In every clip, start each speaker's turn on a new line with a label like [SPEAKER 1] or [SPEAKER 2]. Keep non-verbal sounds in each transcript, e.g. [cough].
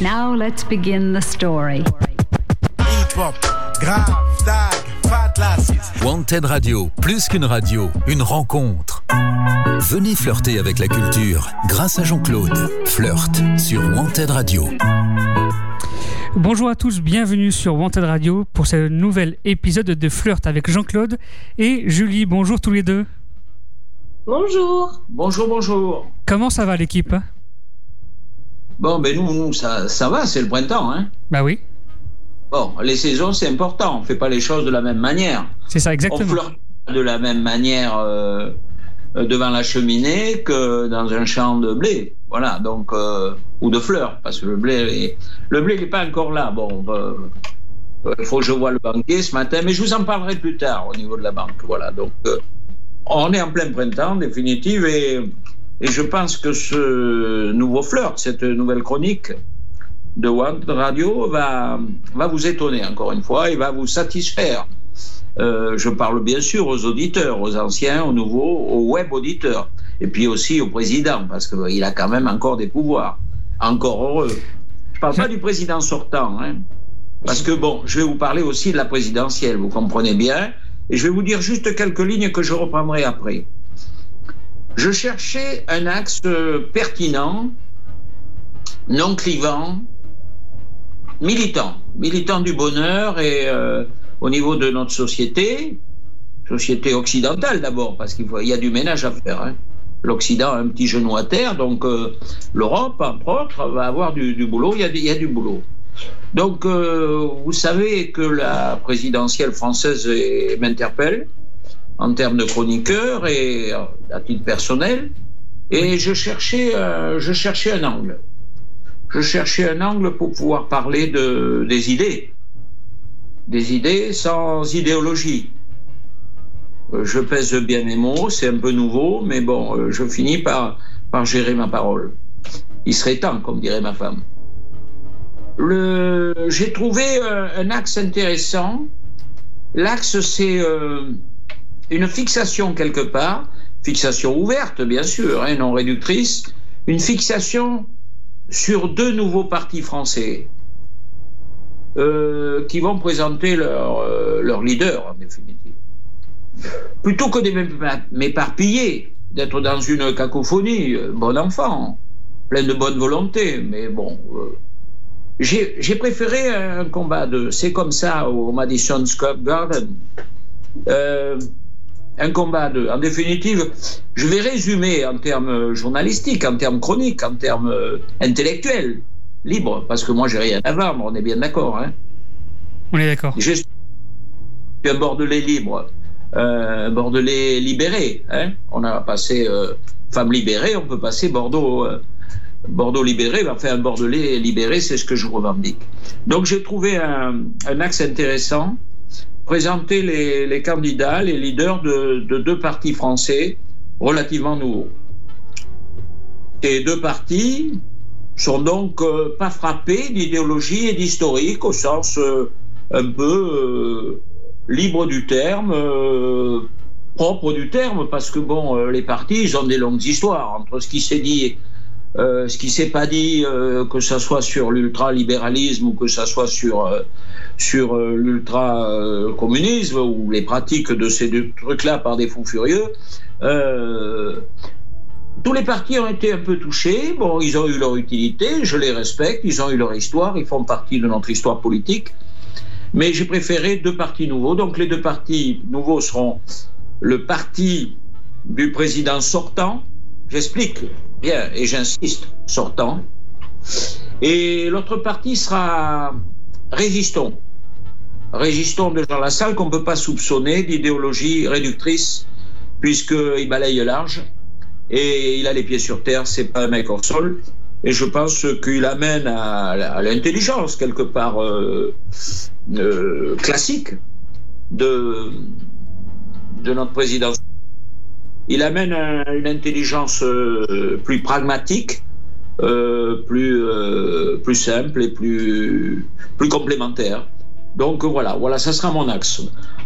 [SPEAKER 1] Now let's begin the story.
[SPEAKER 2] Wanted Radio, plus qu'une radio, une rencontre. Venez flirter avec la culture grâce à Jean-Claude. Flirt sur Wanted Radio.
[SPEAKER 3] Bonjour à tous, bienvenue sur Wanted Radio pour ce nouvel épisode de Flirt avec Jean-Claude et Julie. Bonjour tous les deux.
[SPEAKER 4] Bonjour.
[SPEAKER 5] Bonjour, bonjour.
[SPEAKER 3] Comment ça va l'équipe?
[SPEAKER 5] Bon, ben nous, nous ça, ça va, c'est le printemps. Hein
[SPEAKER 3] bah oui.
[SPEAKER 5] Bon, les saisons, c'est important. On ne fait pas les choses de la même manière.
[SPEAKER 3] C'est ça, exactement.
[SPEAKER 5] On flirte de la même manière euh, devant la cheminée que dans un champ de blé. Voilà, donc, euh, ou de fleurs, parce que le blé, est, le blé n'est pas encore là. Bon, euh, il faut que je vois le banquier ce matin, mais je vous en parlerai plus tard au niveau de la banque. Voilà, donc, on est en plein printemps, en définitive, et, et je pense que ce nouveau flirt, cette nouvelle chronique, de One Radio va, vous étonner encore une fois et va vous satisfaire. Euh, je parle bien sûr aux auditeurs, aux anciens, aux nouveaux, aux web auditeurs, et puis aussi au président, parce qu'il a quand même encore des pouvoirs. Encore heureux. Je ne parle pas du président sortant, hein, parce que bon, je vais vous parler aussi de la présidentielle, vous comprenez bien, et je vais vous dire juste quelques lignes que je reprendrai après. Je cherchais un axe pertinent, non clivant, militant, militant du bonheur et euh, au niveau de notre société, société occidentale d'abord, parce qu'il y a du ménage à faire. Hein. L'Occident a un petit genou à terre, donc euh, l'Europe, entre autres, va avoir du, boulot, il y, a, il y, a, du boulot. Donc, euh, vous savez que la présidentielle française m'interpelle en termes de chroniqueur et à titre personnel, et je cherchais, je cherchais un angle je cherchais un angle pour pouvoir parler de, des idées. Des idées sans idéologie. Euh, je pèse bien mes mots, c'est un peu nouveau, mais bon, euh, je finis par, par gérer ma parole. Il serait temps, comme dirait ma femme. J'ai trouvé un, un, axe intéressant. L'axe, c'est euh, une fixation quelque part, fixation ouverte, bien sûr, hein, non réductrice, une fixation sur deux nouveaux partis français euh, qui vont présenter leur, euh, leur leader, en définitive. Plutôt que de m'éparpiller, d'être dans une cacophonie, euh, bon enfant, plein de bonne volonté, mais bon. J'ai préféré un combat de c'est comme ça au Madison Square Garden. Un combat de. En définitive, je vais résumer en termes journalistiques, en termes chroniques, en termes euh, intellectuels, libres, parce que moi, j'ai rien à vendre, on est bien d'accord. Hein
[SPEAKER 3] on est d'accord.
[SPEAKER 5] Je suis un Bordelais libre, euh, un Bordelais libéré. Hein on a passé euh, femme libérée, on peut passer Bordeaux. Euh, Bordeaux libéré, enfin un Bordelais libéré, c'est ce que je revendique. Donc j'ai trouvé un, un axe intéressant présenter les, candidats, les leaders de, de, deux partis français relativement nouveaux. Ces deux partis sont donc euh, pas frappés d'idéologie et d'historique au sens euh, un peu euh, libre du terme, propre du terme, parce que bon, les partis, ont des longues histoires entre ce qui s'est dit euh, ce qui s'est pas dit, euh, que ce soit sur l'ultralibéralisme ou que ce soit sur, euh, sur l'ultra-communisme ou les pratiques de ces deux trucs-là par des fous furieux, tous les partis ont été un peu touchés. Bon, ils ont eu leur utilité, je les respecte, ils ont eu leur histoire, ils font partie de notre histoire politique. Mais j'ai préféré deux partis nouveaux. Donc les deux partis nouveaux seront le parti du président sortant, J'explique et j'insiste, sortant. Et l'autre partie sera résistons. Résistons de Jean Lassalle qu'on ne peut pas soupçonner d'idéologie réductrice puisqu'il balaye large et il a les pieds sur terre, c'est pas un mec hors sol. Et je pense qu'il amène à, l'intelligence quelque part euh, euh, classique de, de notre président il amène un, une intelligence euh, plus pragmatique, euh, plus, euh, plus simple et plus, plus complémentaire. Donc voilà, voilà, ça sera mon axe.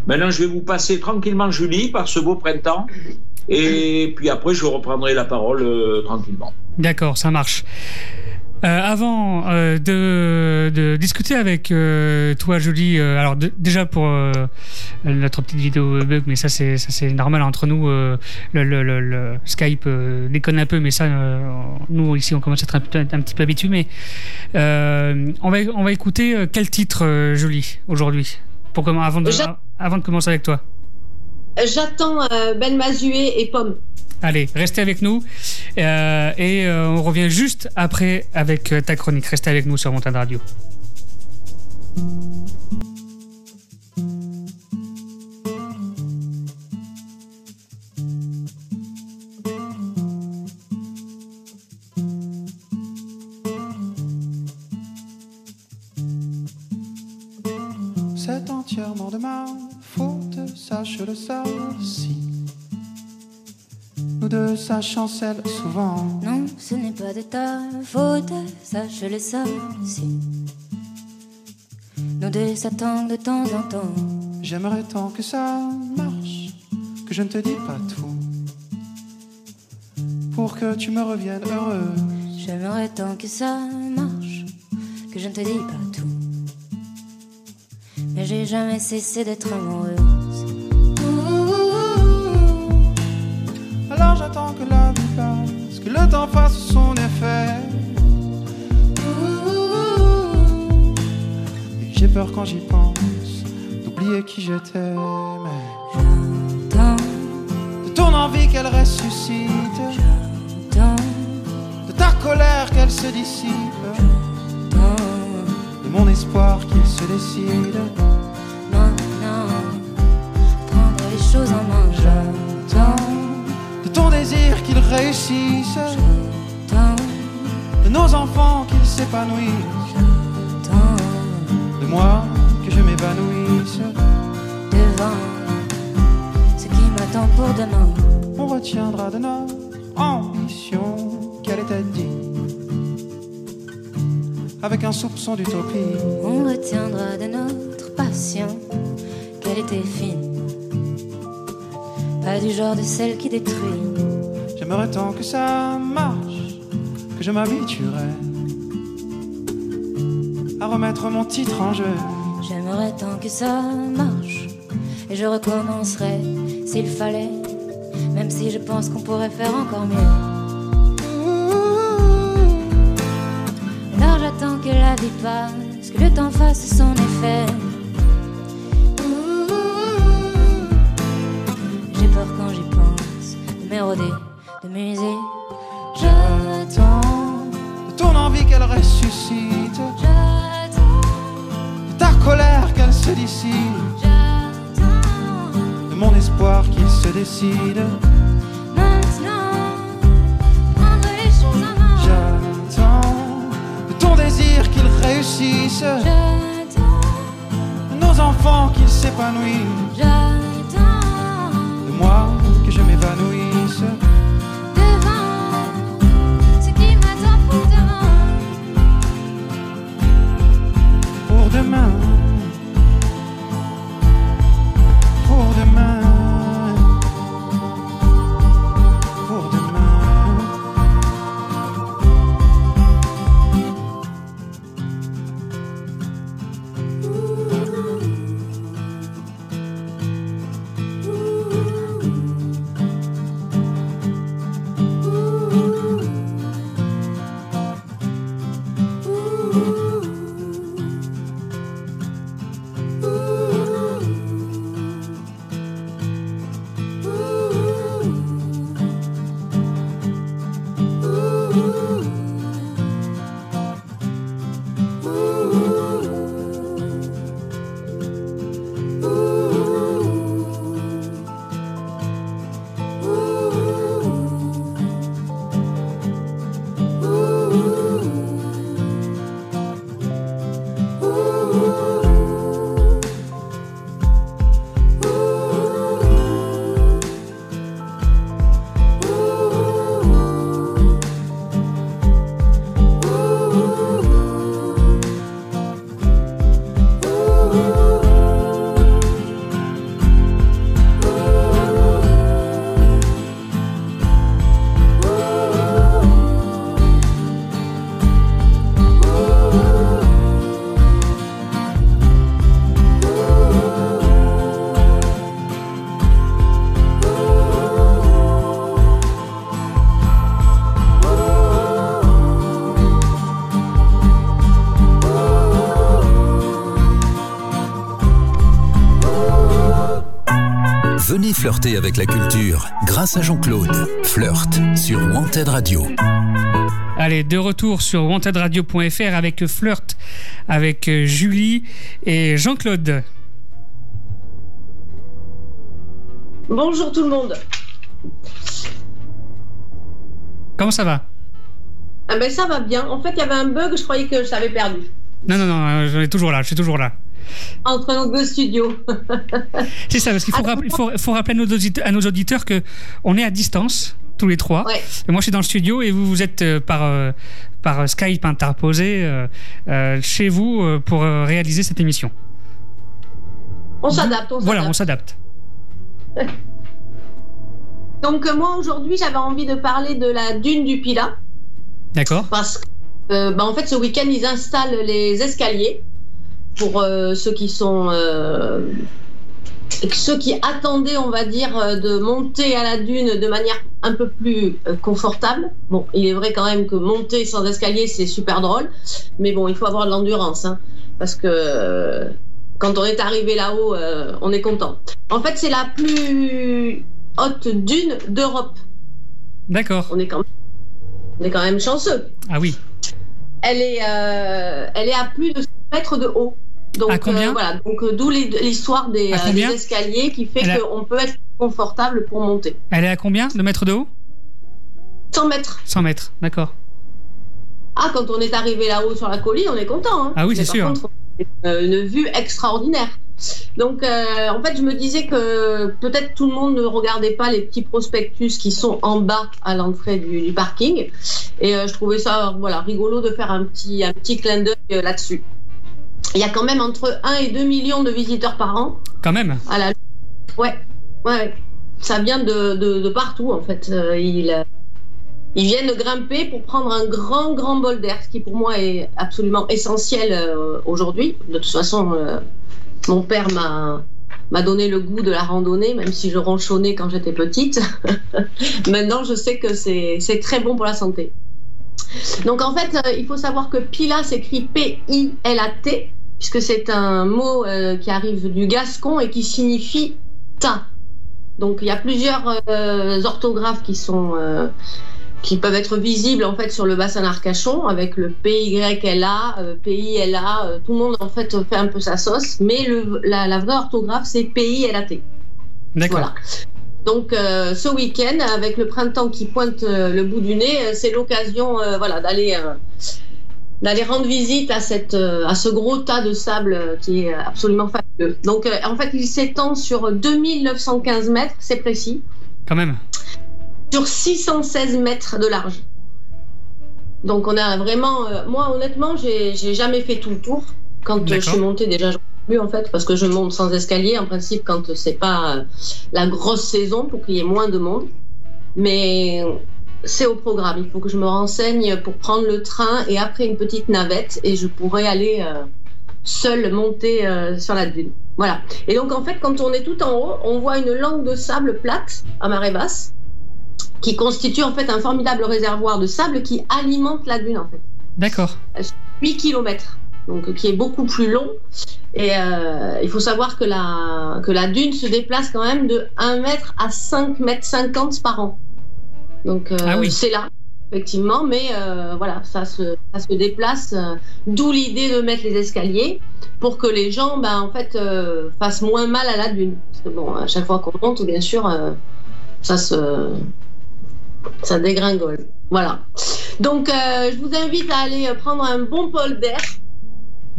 [SPEAKER 5] Maintenant, je vais vous passer tranquillement Julie par ce beau printemps. Et puis après, je reprendrai la parole tranquillement.
[SPEAKER 3] D'accord, ça marche. Euh, avant euh, de, de discuter avec euh, toi, Julie, euh, alors de- déjà pour euh, notre petite vidéo bug, mais ça c'est ça c'est normal entre nous. euh, le, le- le- le Skype déconne un peu, mais ça, euh, nous ici on commence à être un, petit peu habitués. Mais euh, on va on va écouter quel titre, euh, Julie, aujourd'hui, pour comment avant de avant de commencer avec toi.
[SPEAKER 4] J'attends euh, Ben Mazué et Pomme.
[SPEAKER 3] Allez, restez avec nous Euh, et euh, on revient juste après avec ta chronique. Restez avec nous sur Montagne Radio.
[SPEAKER 6] C'est entièrement de sache-le ça si. Nous deux, ça chancelle souvent.
[SPEAKER 7] Non, ce n'est pas de ta faute, sache-le ça aussi. Nous deux s'attendent de temps en temps.
[SPEAKER 6] J'aimerais tant que ça marche, que je ne te dis pas tout. Pour que tu me reviennes heureux.
[SPEAKER 7] J'aimerais tant que ça marche, que je ne te dis pas tout. Mais j'ai jamais cessé d'être amoureuse.
[SPEAKER 6] Que la vie passe, que le temps fasse son effet. Et J'ai peur quand j'y pense d'oublier qui j'étais. Mais
[SPEAKER 7] J'attends,
[SPEAKER 6] de ton envie qu'elle ressuscite, de ta colère qu'elle se dissipe, de mon espoir qu'il se décide.
[SPEAKER 7] Maintenant, prendre les choses en main. J'attends,
[SPEAKER 6] De ton désir qu'il réussisse,
[SPEAKER 7] j'attends,
[SPEAKER 6] de nos enfants qu'ils s'épanouissent, de moi que je m'évanouisse.
[SPEAKER 7] devant ce qui m'attend pour demain.
[SPEAKER 6] On retiendra de notre ambition qu'elle était digne, avec un soupçon d'utopie.
[SPEAKER 7] On retiendra de notre passion qu'elle était fine, pas du genre de celle qui détruit.
[SPEAKER 6] J'aimerais tant que ça marche, que je m'habituerais à remettre mon titre en jeu.
[SPEAKER 7] J'aimerais tant que ça marche et je recommencerai s'il fallait, même si je pense qu'on pourrait faire encore mieux. Alors j'attends que la vie passe, que le temps fasse son effet. J'ai peur quand j'y pense de m'éroder,
[SPEAKER 6] J'attends de ton envie qu'elle ressuscite,
[SPEAKER 7] J'attends,
[SPEAKER 6] de ta colère qu'elle se dissipe,
[SPEAKER 7] j'attends.
[SPEAKER 6] de mon espoir qu'il se décide.
[SPEAKER 7] Maintenant, prendre les choses en main.
[SPEAKER 6] J'attends de ton désir qu'il réussisse,
[SPEAKER 7] J'attends,
[SPEAKER 6] de nos enfants qu'ils s'épanouissent,
[SPEAKER 7] j'attends.
[SPEAKER 6] de moi que je m'évanouisse.
[SPEAKER 2] Flirter avec la culture grâce à Jean-Claude. Flirt sur Wanted Radio.
[SPEAKER 3] Allez, de retour sur wantedradio.fr avec Flirt, avec euh, Julie et Jean-Claude.
[SPEAKER 4] Bonjour tout le monde.
[SPEAKER 3] Comment ça va?
[SPEAKER 4] Ah ben ça va bien. En fait, il y avait un bug, je croyais que je l'avais perdu.
[SPEAKER 3] Non, non, non, euh, je suis toujours là, je suis toujours là.
[SPEAKER 4] Entre nos deux studios.
[SPEAKER 3] C'est ça, parce qu'il faut,
[SPEAKER 4] Ah,
[SPEAKER 3] rapp- il faut, faut rappeler à nos, auditeurs, à nos auditeurs que on est à distance, tous les trois.
[SPEAKER 4] Ouais.
[SPEAKER 3] Et moi, je suis dans le studio et vous, vous êtes euh, par, euh, par Skype interposé euh, chez vous pour réaliser cette émission.
[SPEAKER 4] On s'adapte,
[SPEAKER 3] Voilà, on
[SPEAKER 4] s'adapte. [laughs] Donc moi aujourd'hui, j'avais envie de parler de la dune du Pilat
[SPEAKER 3] D'accord
[SPEAKER 4] parce que bah, en fait ce week-end ils installent les escaliers pour euh, ceux qui sont euh, ceux qui attendaient, on va dire, euh, de monter à la dune de manière un peu plus confortable. Bon, il est vrai quand même que monter sans escalier, c'est super drôle, mais bon, il faut avoir de l'endurance, hein, parce que quand on est arrivé là-haut, euh, on est content. En fait, c'est la plus haute dune d'Europe.
[SPEAKER 3] D'accord.
[SPEAKER 4] On est quand même, on est quand même chanceux.
[SPEAKER 3] Ah oui.
[SPEAKER 4] Elle est, euh, elle est à plus de 100 mètres de haut. Donc
[SPEAKER 3] À combien?
[SPEAKER 4] euh, voilà, donc euh, d'où l'histoire des, euh,
[SPEAKER 3] combien?
[SPEAKER 4] des escaliers qui fait
[SPEAKER 3] a-
[SPEAKER 4] qu'on peut être confortable pour monter.
[SPEAKER 3] Elle est à combien? De mètres de haut?
[SPEAKER 4] 100 mètres.
[SPEAKER 3] 100 mètres, d'accord.
[SPEAKER 4] Ah, quand on est arrivé là-haut sur la colline, on est content. hein.
[SPEAKER 3] Ah oui, c'est sûr.
[SPEAKER 4] contre, une vue extraordinaire. Donc, euh, en fait, je me disais que peut-être tout le monde ne regardait pas les petits prospectus qui sont en bas à l'entrée du, du parking. Et euh, je trouvais ça voilà, rigolo de faire un petit, un petit clin d'œil euh, là-dessus. Il y a quand même entre 1 et 2 millions de visiteurs par an
[SPEAKER 3] Quand même.
[SPEAKER 4] à la. Ouais, ouais. Ça vient de, de, de partout, en fait. Euh, ils, euh, ils viennent grimper pour prendre un grand, grand bol d'air, ce qui pour moi est absolument essentiel euh, aujourd'hui. De toute façon, euh, mon père m'a m'a donné le goût de la randonnée, même si je ronchonnais quand j'étais petite. [laughs] Maintenant, je sais que c'est très bon pour la santé. Donc en fait, euh, il faut savoir que Pila s'écrit P-I-L-A-T, puisque c'est un mot euh, qui arrive du gascon et qui signifie tas. Donc il y a plusieurs euh, orthographes qui sont qui peuvent être visibles en fait sur le bassin d'Arcachon avec le PYLA, euh, PILA, euh, tout le monde en fait fait un peu sa sauce, mais le, la, la vraie orthographe c'est PILAT.
[SPEAKER 3] D'accord.
[SPEAKER 4] Voilà. Donc euh, ce week-end, avec le printemps qui pointe euh, le bout du nez, euh, c'est l'occasion voilà, d'aller d'aller rendre visite à, cette, à ce gros tas de sable qui est absolument fabuleux. Donc en fait, il s'étend sur 2915 mètres, c'est précis,
[SPEAKER 3] Quand même.
[SPEAKER 4] sur 616 mètres de large. Donc on a vraiment... moi honnêtement, j'ai jamais fait tout le tour. Quand je suis montée déjà, j'en en fait, parce que je monte sans escalier en principe quand c'est pas euh, la grosse saison pour qu'il y ait moins de monde. Mais c'est au programme. Il faut que je me renseigne pour prendre le train et après une petite navette et je pourrai aller euh, seule monter euh, sur la dune. Voilà. Et donc en fait, quand on est tout en haut, on voit une langue de sable plate à marée basse qui constitue en fait un formidable réservoir de sable qui alimente la dune en fait.
[SPEAKER 3] D'accord.
[SPEAKER 4] 8 km, donc qui est beaucoup plus long. Et euh, il faut savoir que la, que la dune se déplace quand même de 1 mètre à 5 mètres 50 par an. Donc euh,
[SPEAKER 3] Ah oui.
[SPEAKER 4] c'est là, effectivement, mais euh, voilà, ça se, ça se déplace. D'où l'idée de mettre les escaliers pour que les gens, ben, en fait, fassent moins mal à la dune. Parce que bon, à chaque fois qu'on monte, bien sûr, ça se, ça dégringole. Voilà. Donc, je vous invite à aller prendre un bon bol d'air.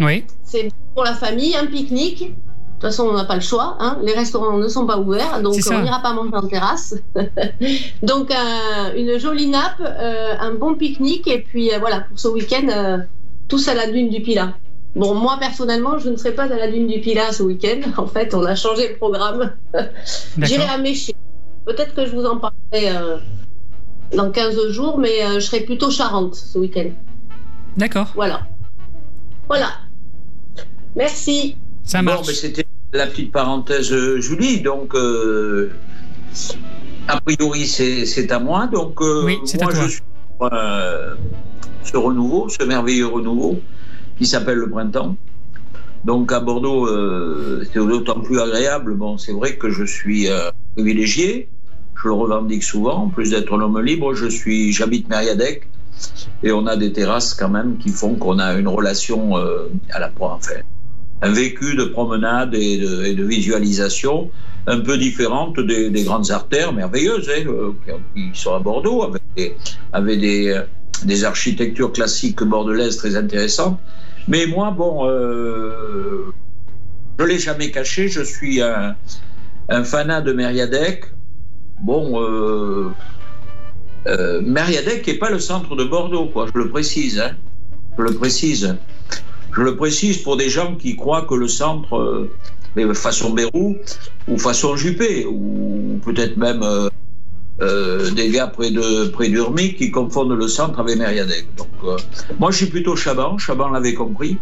[SPEAKER 3] Oui.
[SPEAKER 4] C'est pour la famille, un pique-nique. De toute façon, on n'a pas le choix. hein. Les restaurants ne sont pas ouverts, donc on n'ira pas manger en terrasse. [laughs] donc, euh, une jolie nappe, euh, un bon pique-nique, et puis euh, voilà, pour ce week-end, euh, tous à la dune du Pilat. Bon, moi personnellement, je ne serai pas à la dune du Pilat ce week-end. [laughs] En fait, on a changé le programme. [laughs] J'irai à Méché. Peut-être que je vous en parlerai dans 15 jours, mais je serai plutôt Charente ce week-end.
[SPEAKER 3] D'accord.
[SPEAKER 4] Voilà. Voilà. Merci.
[SPEAKER 3] Ça
[SPEAKER 5] Bon,
[SPEAKER 3] marche.
[SPEAKER 5] mais c'était la petite parenthèse, euh, Julie. Donc, euh, a priori, c'est c'est à moi. Donc, euh,
[SPEAKER 3] Oui, c'est à
[SPEAKER 5] moi,
[SPEAKER 3] toi.
[SPEAKER 5] je suis pour, euh, ce renouveau, ce merveilleux renouveau qui s'appelle le printemps. Donc, à Bordeaux, euh, c'est d'autant plus agréable. Bon, c'est vrai que je suis euh, privilégié. Je le revendique souvent. En plus d'être un homme libre, je suis, j'habite Mériadec et on a des terrasses quand même qui font qu'on a une relation euh, à la fois, enfin, un vécu de promenade et de, visualisation un peu différente des, des grandes artères merveilleuses hein, qui, sont à Bordeaux avec des, architectures classiques bordelaises très intéressantes. Mais moi, bon, euh, je l'ai jamais caché, je suis un, un fanat de Mériadec. Bon, euh, euh, Mériadec n'est pas le centre de Bordeaux, quoi, je le précise. Hein, je le précise. Je le précise pour des gens qui croient que le centre, euh, mais façon Bérou ou façon Juppé, ou peut-être même euh, euh, des gars près de près d'Urmic qui confondent le centre avec Mériadec. Donc, moi, je suis plutôt Chaban. Chaban l'avait compris.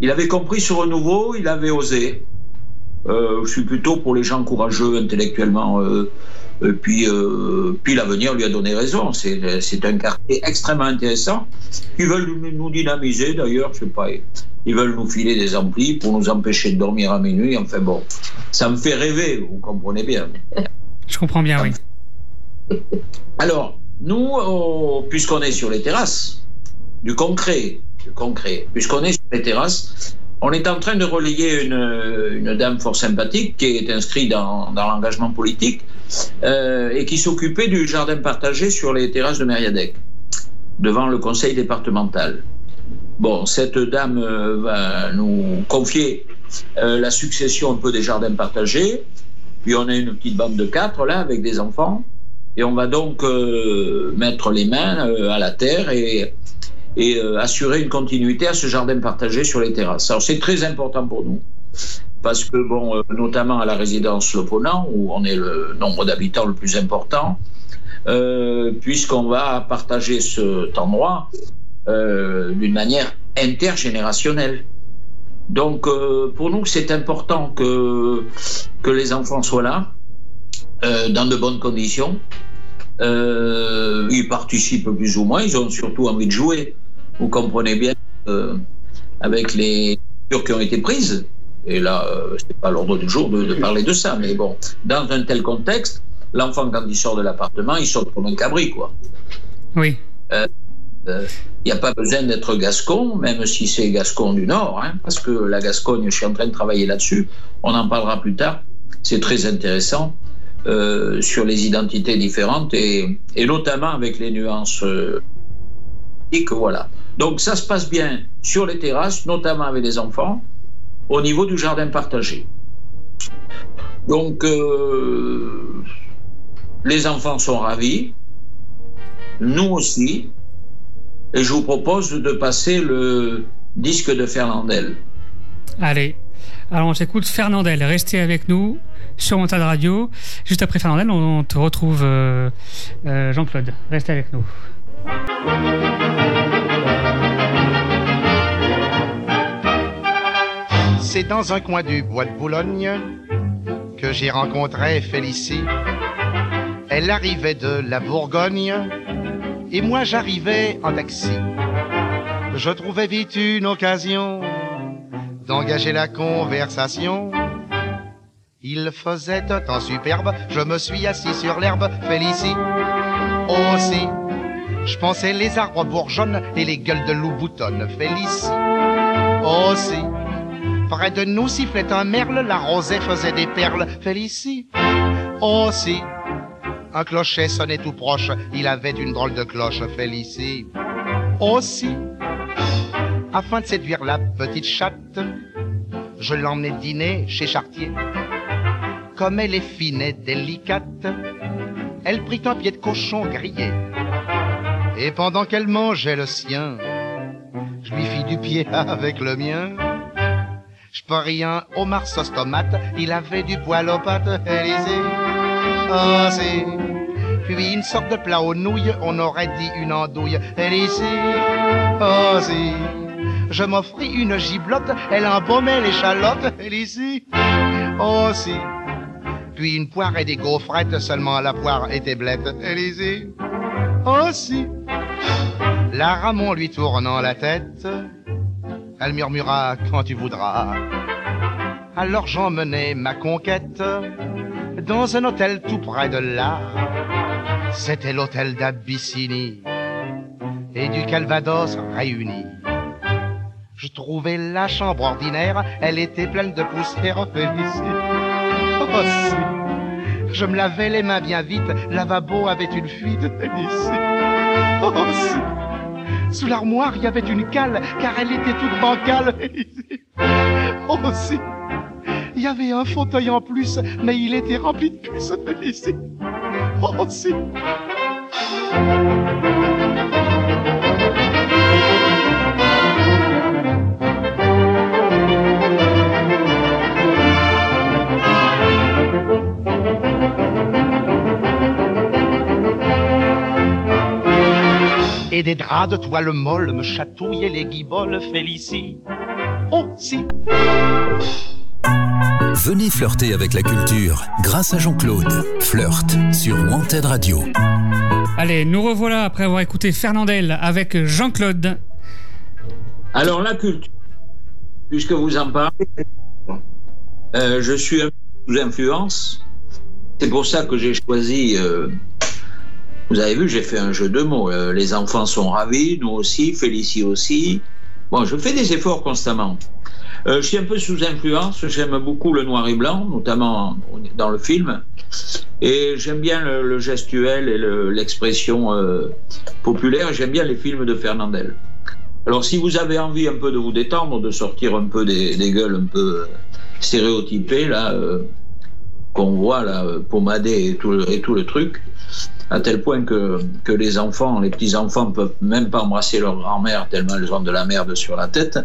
[SPEAKER 5] Il avait compris ce renouveau, il avait osé. Je suis plutôt pour les gens courageux intellectuellement. Euh, et puis, euh, puis l'avenir lui a donné raison. C'est un quartier extrêmement intéressant. Ils veulent nous, nous dynamiser d'ailleurs, je sais pas. Ils veulent nous filer des amplis pour nous empêcher de dormir à minuit. Enfin bon, ça me fait rêver, vous comprenez bien. [laughs]
[SPEAKER 3] Je comprends bien, oui. [laughs]
[SPEAKER 5] Alors, nous, oh, puisqu'on est sur les terrasses, du concret, du concret, puisqu'on est sur les terrasses, on est en train de relayer une, dame fort sympathique qui est inscrite dans, l'engagement politique euh, et qui s'occupait du jardin partagé sur les terrasses de Mériadec, devant le conseil départemental. Bon, cette dame euh, va nous confier euh, la succession un peu des jardins partagés. Puis on a une petite bande de quatre là avec des enfants. Et on va donc mettre les mains à la terre et, et euh, assurer une continuité à ce jardin partagé sur les terrasses. Alors c'est très important pour nous parce que, bon, euh, notamment à la résidence Le Ponant, où on est le nombre d'habitants le plus important, euh, puisqu'on va partager cet endroit d'une manière intergénérationnelle. Donc, pour nous, c'est important que, que les enfants soient là, dans de bonnes conditions. Ils participent plus ou moins, ils ont surtout envie de jouer. Vous comprenez bien, euh, avec les mesures qui ont été prises, et là, euh, c'est pas l'ordre du jour de, de parler de ça, mais bon, dans un tel contexte, l'enfant, quand il sort de l'appartement, il sort comme un cabri, quoi.
[SPEAKER 3] Oui.
[SPEAKER 5] Il n'y a pas besoin d'être gascon, même si c'est gascon du Nord, hein, parce que la Gascogne, je suis en train de travailler là-dessus, on en parlera plus tard, c'est très intéressant euh, sur les identités différentes et, et notamment avec les nuances euh, politiques, voilà. Donc ça se passe bien sur les terrasses, notamment avec les enfants, au niveau du jardin partagé. Donc euh, les enfants sont ravis, nous aussi, et je vous propose de passer le disque de Fernandel.
[SPEAKER 3] Allez. Alors on s'écoute Fernandel. Restez avec nous sur Montade Radio. Juste après Fernandel, on te retrouve euh, euh, Jean-Claude. Restez avec nous.
[SPEAKER 8] C'est dans un coin du bois de Boulogne que j'ai rencontré Félicie. Elle arrivait de la Bourgogne et moi j'arrivais en taxi. Je trouvais vite une occasion d'engager la conversation. Il faisait un temps superbe, je me suis assis sur l'herbe, Félicie aussi. Je pensais les arbres bourgeonnent et les gueules de loup boutonnent, Félicie aussi. Près de nous sifflait un merle, la rosée faisait des perles, Félicie aussi. Un clocher sonnait tout proche, il avait une drôle de cloche, Félicie aussi. Afin de séduire la petite chatte, je l'emmenai dîner chez Chartier. Comme elle est fine et délicate, elle prit un pied de cochon grillé. Et pendant qu'elle mangeait le sien, je lui fis du pied [laughs] avec le mien. Je pris un homard sauce tomate, il avait du poil aux pattes, Élysée. Ah, si. Puis une sorte de plat aux nouilles, on aurait dit une andouille, Élysée. Ah, si. Je m'offris une giblotte, elle embaumait l'échalote, Élysée. Oh, si. Puis une poire et des gaufrettes, seulement la poire était blette, Élysée. Oh, si. La Ramon lui tournant la tête, elle murmura quand tu voudras. Alors j'emmenai ma conquête dans un hôtel tout près de là. C'était l'hôtel d'Abyssinie et du Calvados réunis. Je trouvais la chambre ordinaire, elle était pleine de poussière félicite. Oh si, je me lavais les mains bien vite, lavabo avait une fuite félicite. Oh si, sous l'armoire il y avait une cale, car elle était toute bancale. [laughs] Oh si, il y avait un fauteuil en plus, mais il était rempli de puces. Oh si. Des draps de toile molle me chatouillaient les guiboles Félicie. Oh si
[SPEAKER 2] Venez flirter avec la culture grâce à Jean-Claude. Flirt sur Wanted Radio.
[SPEAKER 3] Allez, nous revoilà après avoir écouté Fernandel avec Jean-Claude.
[SPEAKER 5] Alors, la culture, puisque vous en parlez, euh, je suis un peu sous influence. C'est pour ça que j'ai choisi. euh, vous avez vu, j'ai fait un jeu de mots. Euh, les enfants sont ravis, nous aussi, Félicie aussi. Bon, je fais des efforts constamment. Euh, je suis un peu sous influence. J'aime beaucoup le noir et blanc, notamment dans le film. Et j'aime bien le, gestuel et le- l'expression euh, populaire. J'aime bien les films de Fernandel. Alors, si vous avez envie un peu de vous détendre, de sortir un peu des, gueules un peu stéréotypées, là, qu'on voit, là, pommadées et tout le truc, à tel point que, que les enfants, les petits-enfants, peuvent même pas embrasser leur grand-mère tellement elles ont de la merde sur la tête.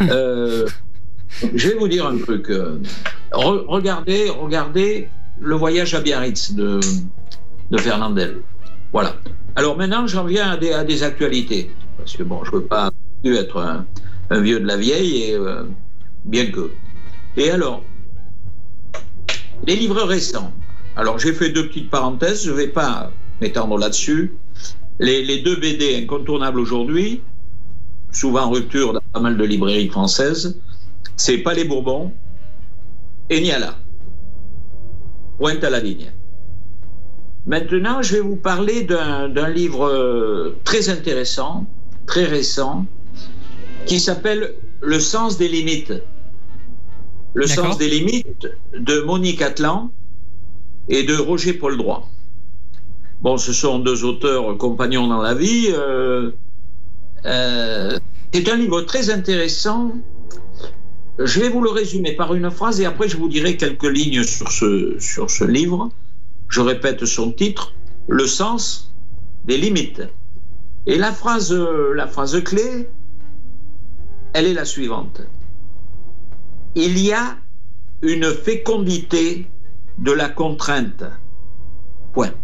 [SPEAKER 5] [laughs] Euh, je vais vous dire un truc. euh, re- regardez, regardez le voyage à Biarritz de, de Fernandel. Voilà. Alors maintenant, j'en viens à des, à des actualités. Parce que bon, je ne veux pas être un, un vieux de la vieille, et, euh, bien que. Et alors, les livres récents. Alors, j'ai fait deux petites parenthèses, je ne vais pas m'étendre là-dessus. Les, les deux BD incontournables aujourd'hui, souvent en rupture dans pas mal de librairies françaises, c'est Pas les Bourbons et Niala. Pointe à la ligne. Maintenant, je vais vous parler d'un livre euh, très intéressant, très récent, qui s'appelle Le sens des limites. Le sens des limites de Monique Atlan et de Roger Paul Droit. Bon, ce sont deux auteurs compagnons dans la vie. euh, euh, c'est un livre très intéressant. Je vais vous le résumer par une phrase et après je vous dirai quelques lignes sur ce, livre. Je répète son titre, Le sens des limites. Et euh, la phrase clé, elle est la suivante. Il y a une fécondité de la contrainte. Point.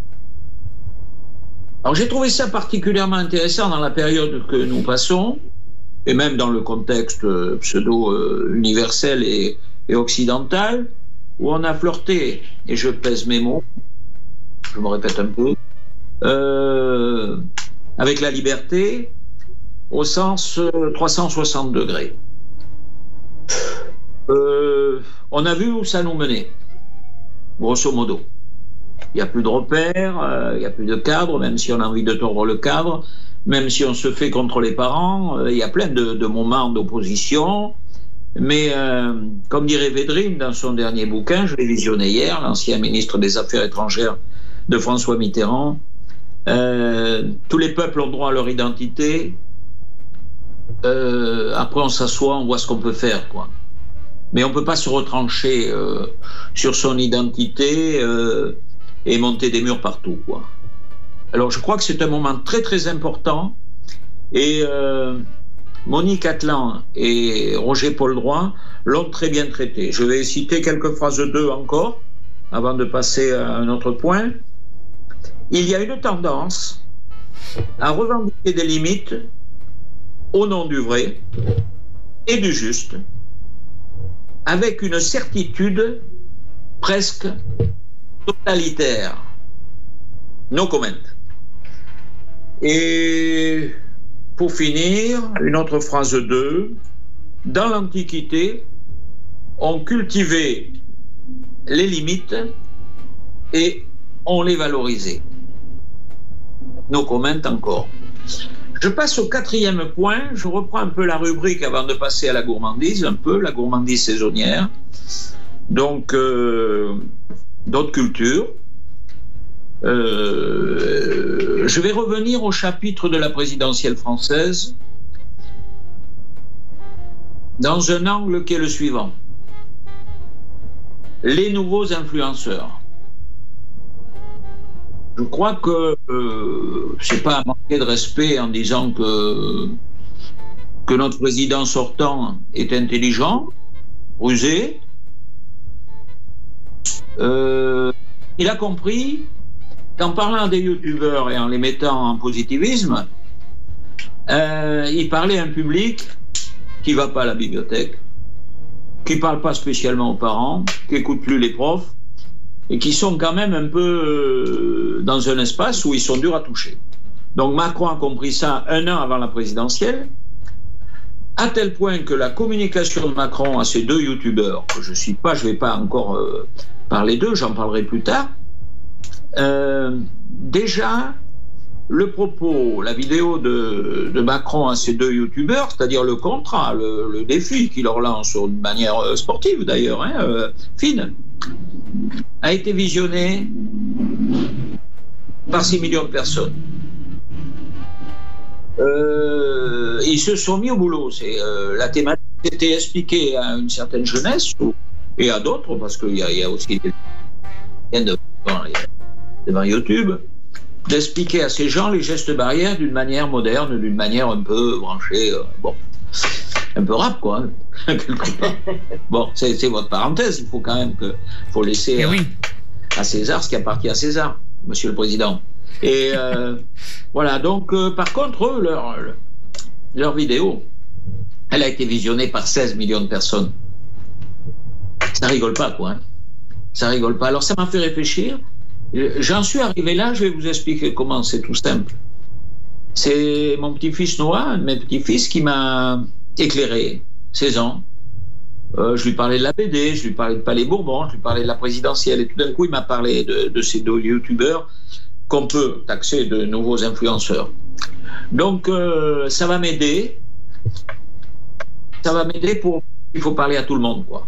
[SPEAKER 5] Alors j'ai trouvé ça particulièrement intéressant dans la période que nous passons, et même dans le contexte euh, pseudo-universel et, et occidental, où on a flirté, et je pèse mes mots, je me répète un peu, euh, avec la liberté au sens euh, 360 degrés. Euh, on a vu où ça nous menait, grosso modo. Il n'y a plus de repères, euh, il n'y a plus de cadre, même si on a envie de tordre le cadre, même si on se fait contre les parents, euh, il y a plein de, moments d'opposition. Mais euh, comme dirait Védrine dans son dernier bouquin, je l'ai visionné hier, l'ancien ministre des Affaires étrangères de François Mitterrand, tous les peuples ont droit à leur identité. Après, on s'assoit, on voit ce qu'on peut faire, quoi. Mais on ne peut pas se retrancher sur son identité et monter des murs partout, quoi. Alors, je crois que c'est un moment très très important. Et euh, Monique Atlan et Roger Paul Droit l'ont très bien traité. Je vais citer quelques phrases d'eux encore avant de passer à un autre point. Il y a une tendance à revendiquer des limites au nom du vrai et du juste, avec une certitude presque totalitaire. No comment. Et pour finir, une autre phrase 2. Dans l'Antiquité, on cultivait les limites et on les valorisait. Nos commentes encore. Je passe au quatrième point. Je reprends un peu la rubrique avant de passer à la gourmandise, un peu la gourmandise saisonnière. Donc, euh, d'autres cultures. Euh, je vais revenir au chapitre de la présidentielle française dans un angle qui est le suivant. Les nouveaux influenceurs. Je crois que euh, c'est pas à manquer de respect en disant que, que notre président sortant est intelligent, rusé. Euh, il a compris qu'en parlant des youtubeurs et en les mettant en positivisme, euh, il parlait à un public qui va pas à la bibliothèque, qui parle pas spécialement aux parents, qui écoute plus les profs, et qui sont quand même un peu euh, dans un espace où ils sont durs à toucher. Donc Macron a compris ça un an avant la présidentielle, à tel point que la communication de Macron à ces deux youtubeurs, que je suis pas, je vais pas encore euh, parler d'eux, j'en parlerai plus tard, euh, déjà le propos, la vidéo de, de Macron à ces deux youtubeurs, c'est-à-dire le contrat, le, défi qu'il leur lance d'une manière euh, sportive d'ailleurs, hein, euh, fine, a été visionné par 6 millions de personnes. Euh, ils se sont mis au boulot. C'est euh, la thématique était expliquée à une certaine jeunesse ou- et à d'autres parce qu'il y, a- il y a aussi des devant, devant YouTube d'expliquer à ces gens les gestes barrières d'une manière moderne, d'une manière un peu branchée, euh, bon, un peu rap quoi, hein, [laughs] quelque part. Bon, c'est votre parenthèse. Il faut quand même que faut laisser
[SPEAKER 3] Eh oui.
[SPEAKER 5] à César ce qui appartient à César, Monsieur le Président. Et euh, voilà, donc euh, par contre, leur, leur vidéo, elle a été visionnée par 16 millions de personnes. Ça rigole pas, quoi. hein. Ça rigole pas. Alors ça m'a fait réfléchir. Euh, J'en suis arrivé là, je vais vous expliquer comment, c'est tout simple. C'est mon petit-fils Noah, un de mes petits-fils, qui m'a éclairé, 16 ans. Je lui parlais de la BD, je lui parlais de Palais Bourbon, je lui parlais de la présidentielle, et tout d'un coup, il m'a parlé de, de ces deux youtubeurs qu'on peut taxer de nouveaux influenceurs. Donc, euh, ça va m'aider. Ça va m'aider pour. Il faut parler à tout le monde, quoi.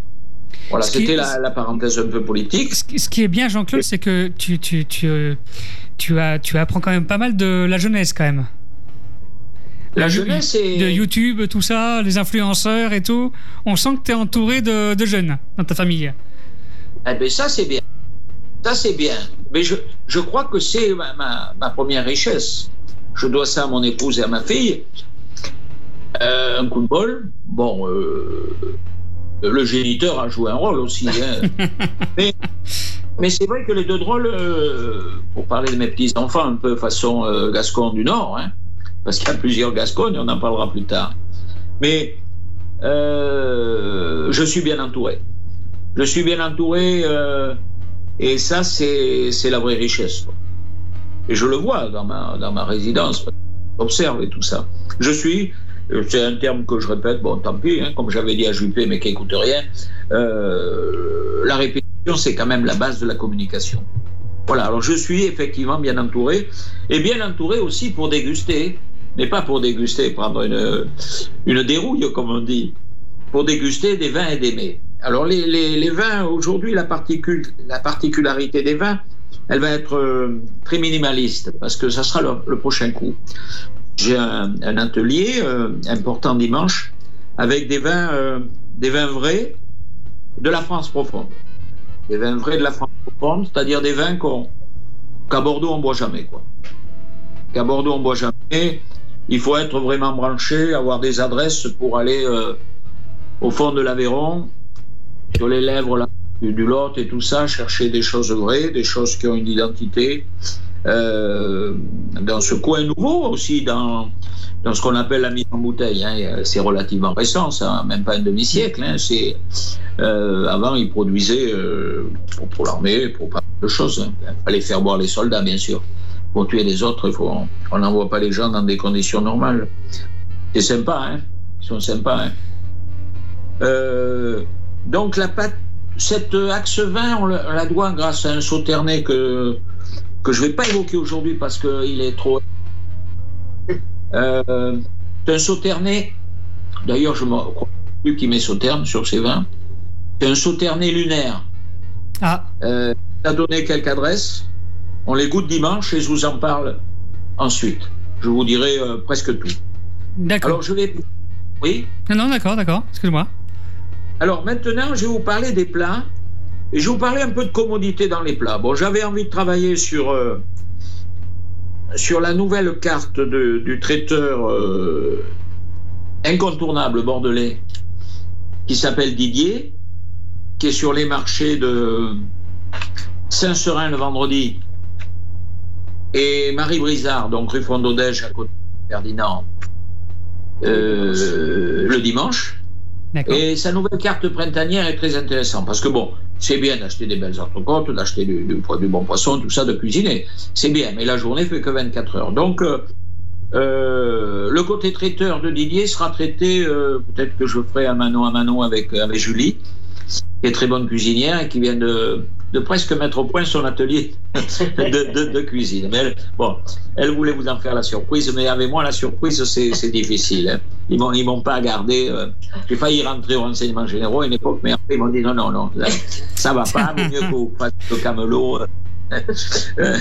[SPEAKER 5] Voilà, c'était la, la parenthèse un peu politique.
[SPEAKER 3] Ce qui- ce qui est bien, Jean-Claude, c'est que tu, tu, tu, euh, tu, as, tu apprends quand même pas mal de la jeunesse, quand même.
[SPEAKER 5] La
[SPEAKER 3] De-
[SPEAKER 5] jeunesse est.
[SPEAKER 3] De YouTube, tout ça, les influenceurs et tout. On sent que tu es entouré de, de jeunes dans ta famille.
[SPEAKER 5] Eh bien, ça, c'est bien. Ça, c'est bien. Mais je, je crois que c'est ma, ma, ma première richesse. Je dois ça à mon épouse et à ma fille. Euh, un coup de bol. Bon, euh, le géniteur a joué un rôle aussi. hein. [laughs] mais mais c'est vrai que les deux drôles, euh, pour parler de mes petits-enfants, un peu façon Gascon du Nord, hein, parce qu'il y a plusieurs Gascognes, on en parlera plus tard. Mais je suis bien entouré. Je suis bien entouré et ça, c'est la vraie richesse. Et je le vois dans ma, dans ma résidence, j'observe tout ça. Je suis, c'est un terme que je répète, bon, tant pis, hein, comme j'avais dit à Juppé, mais qui n'écoute rien, euh, la répétition, c'est quand même la base de la communication. Voilà, alors je suis effectivement bien entouré, et bien entouré aussi pour déguster, mais pas pour déguster, prendre une, une dérouille, comme on dit, pour déguster des vins et des mets. Alors les, vins, aujourd'hui, la, particularité des vins, elle va être euh, très minimaliste, parce que ça sera le, prochain coup. J'ai un, atelier euh, important dimanche avec des vins, euh, des vins vrais de la France profonde. Des vins vrais de la France profonde, c'est-à-dire des vins qu'à Bordeaux on boit jamais. Qu'à Bordeaux on boit jamais. Il faut être vraiment branché, avoir des adresses pour aller au fond de l'Aveyron, sur les lèvres là, du, Lot et tout ça, chercher des choses vraies, des choses qui ont une identité. Euh, dans ce coin nouveau aussi, dans, dans ce qu'on appelle la mise en bouteille. Hein, c'est relativement récent, ça, même pas un demi-siècle. Hein, c'est, euh, avant, ils produisaient euh, pour, pour l'armée, pour pas mal de choses. Hein. Il fallait faire boire les soldats, bien sûr. Pour tuer les autres, il faut, on n'envoie pas les gens dans des conditions normales. C'est sympa, hein. Ils sont sympas, hein. Euh, donc la, pat- cet axe 20, on la doit grâce à un sauternay que, que je ne vais pas évoquer aujourd'hui parce qu'il est trop. Euh, c'est un sauternay, d'ailleurs, je ne crois plus qu'il met sauterne sur ses vins. C'est un sauternay lunaire.
[SPEAKER 3] Ah.
[SPEAKER 5] Euh, a donné quelques adresses. On les goûte dimanche et je vous en parle ensuite. Je vous dirai euh, presque tout.
[SPEAKER 3] D'accord.
[SPEAKER 5] Alors, je vais. Oui?
[SPEAKER 3] Non, non, d'accord, d'accord. Excuse-moi.
[SPEAKER 5] Alors maintenant, je vais vous parler des plats et je vais vous parler un peu de commodité dans les plats. Bon, j'avais envie de travailler sur, euh, sur la nouvelle carte de- du traiteur euh, incontournable bordelais qui s'appelle Didier, qui est sur les marchés de Saint-Serin le vendredi et Marie Brizard, donc rue Fondodège à côté de Ferdinand, euh, le dimanche. Et sa nouvelle carte printanière est très intéressante parce que bon, c'est bien d'acheter des belles entrecôtes, d'acheter du bon poisson, tout ça, de cuisiner. C'est bien, mais la journée fait que 24 heures. Donc, euh, euh, le côté traiteur de Didier sera traité, euh, peut-être que je ferai à Manon à Manon avec, avec Julie, qui est très bonne cuisinière et qui vient de, de presque mettre au point son atelier [laughs] de, cuisine. Mais elle, bon, elle voulait vous en faire la surprise, mais avec moi, la surprise, c'est difficile. hein. Ils m'ont ils m'ont pas gardé. euh, J'ai failli rentrer au renseignement généraux à une époque, mais après, ils m'ont dit non, non, non, là, ça va pas, mieux que vous fassiez le camelot. euh, [laughs]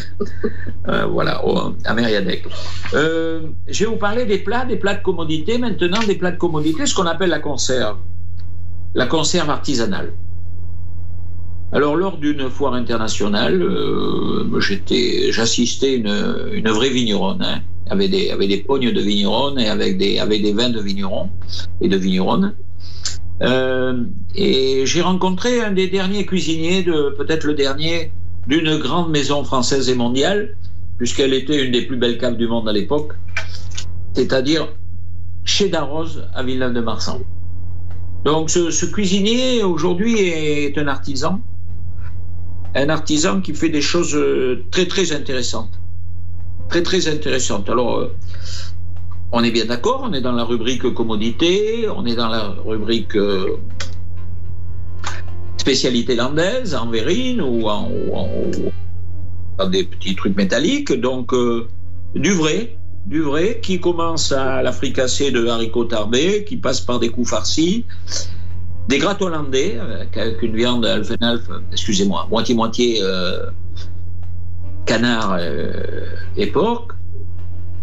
[SPEAKER 5] euh, voilà, à Mériadec. Je vais vous parler des plats, des plats de commodité. Maintenant, des plats de commodité, ce qu'on appelle la conserve. La conserve artisanale. Alors, lors d'une foire internationale, euh, j'étais, j'assistais une, vraie vigneronne, hein, avec des, avec des pognes de vigneronne et avec des, des vins de vignerons et de. Euh, et j'ai rencontré un des derniers cuisiniers, de, peut-être le dernier, d'une grande maison française et mondiale, puisqu'elle était une des plus belles caves du monde à l'époque, c'est-à-dire chez Darroze à Villeneuve-de-Marsan. Donc ce, ce cuisinier aujourd'hui est un artisan, un artisan qui fait des choses euh, très très intéressantes, très très intéressantes. Alors euh, on est bien d'accord, on est dans la rubrique commodité, on est dans la rubrique euh, spécialité landaise, en verrine ou en, des petits trucs métalliques. Donc du vrai, du vrai qui commence à la fricassée de haricots tarbés, qui passe par des coups farcis, des grattes hollandais avec, une viande alphenalf, excusez-moi, moitié-moitié euh, canard euh, et porc,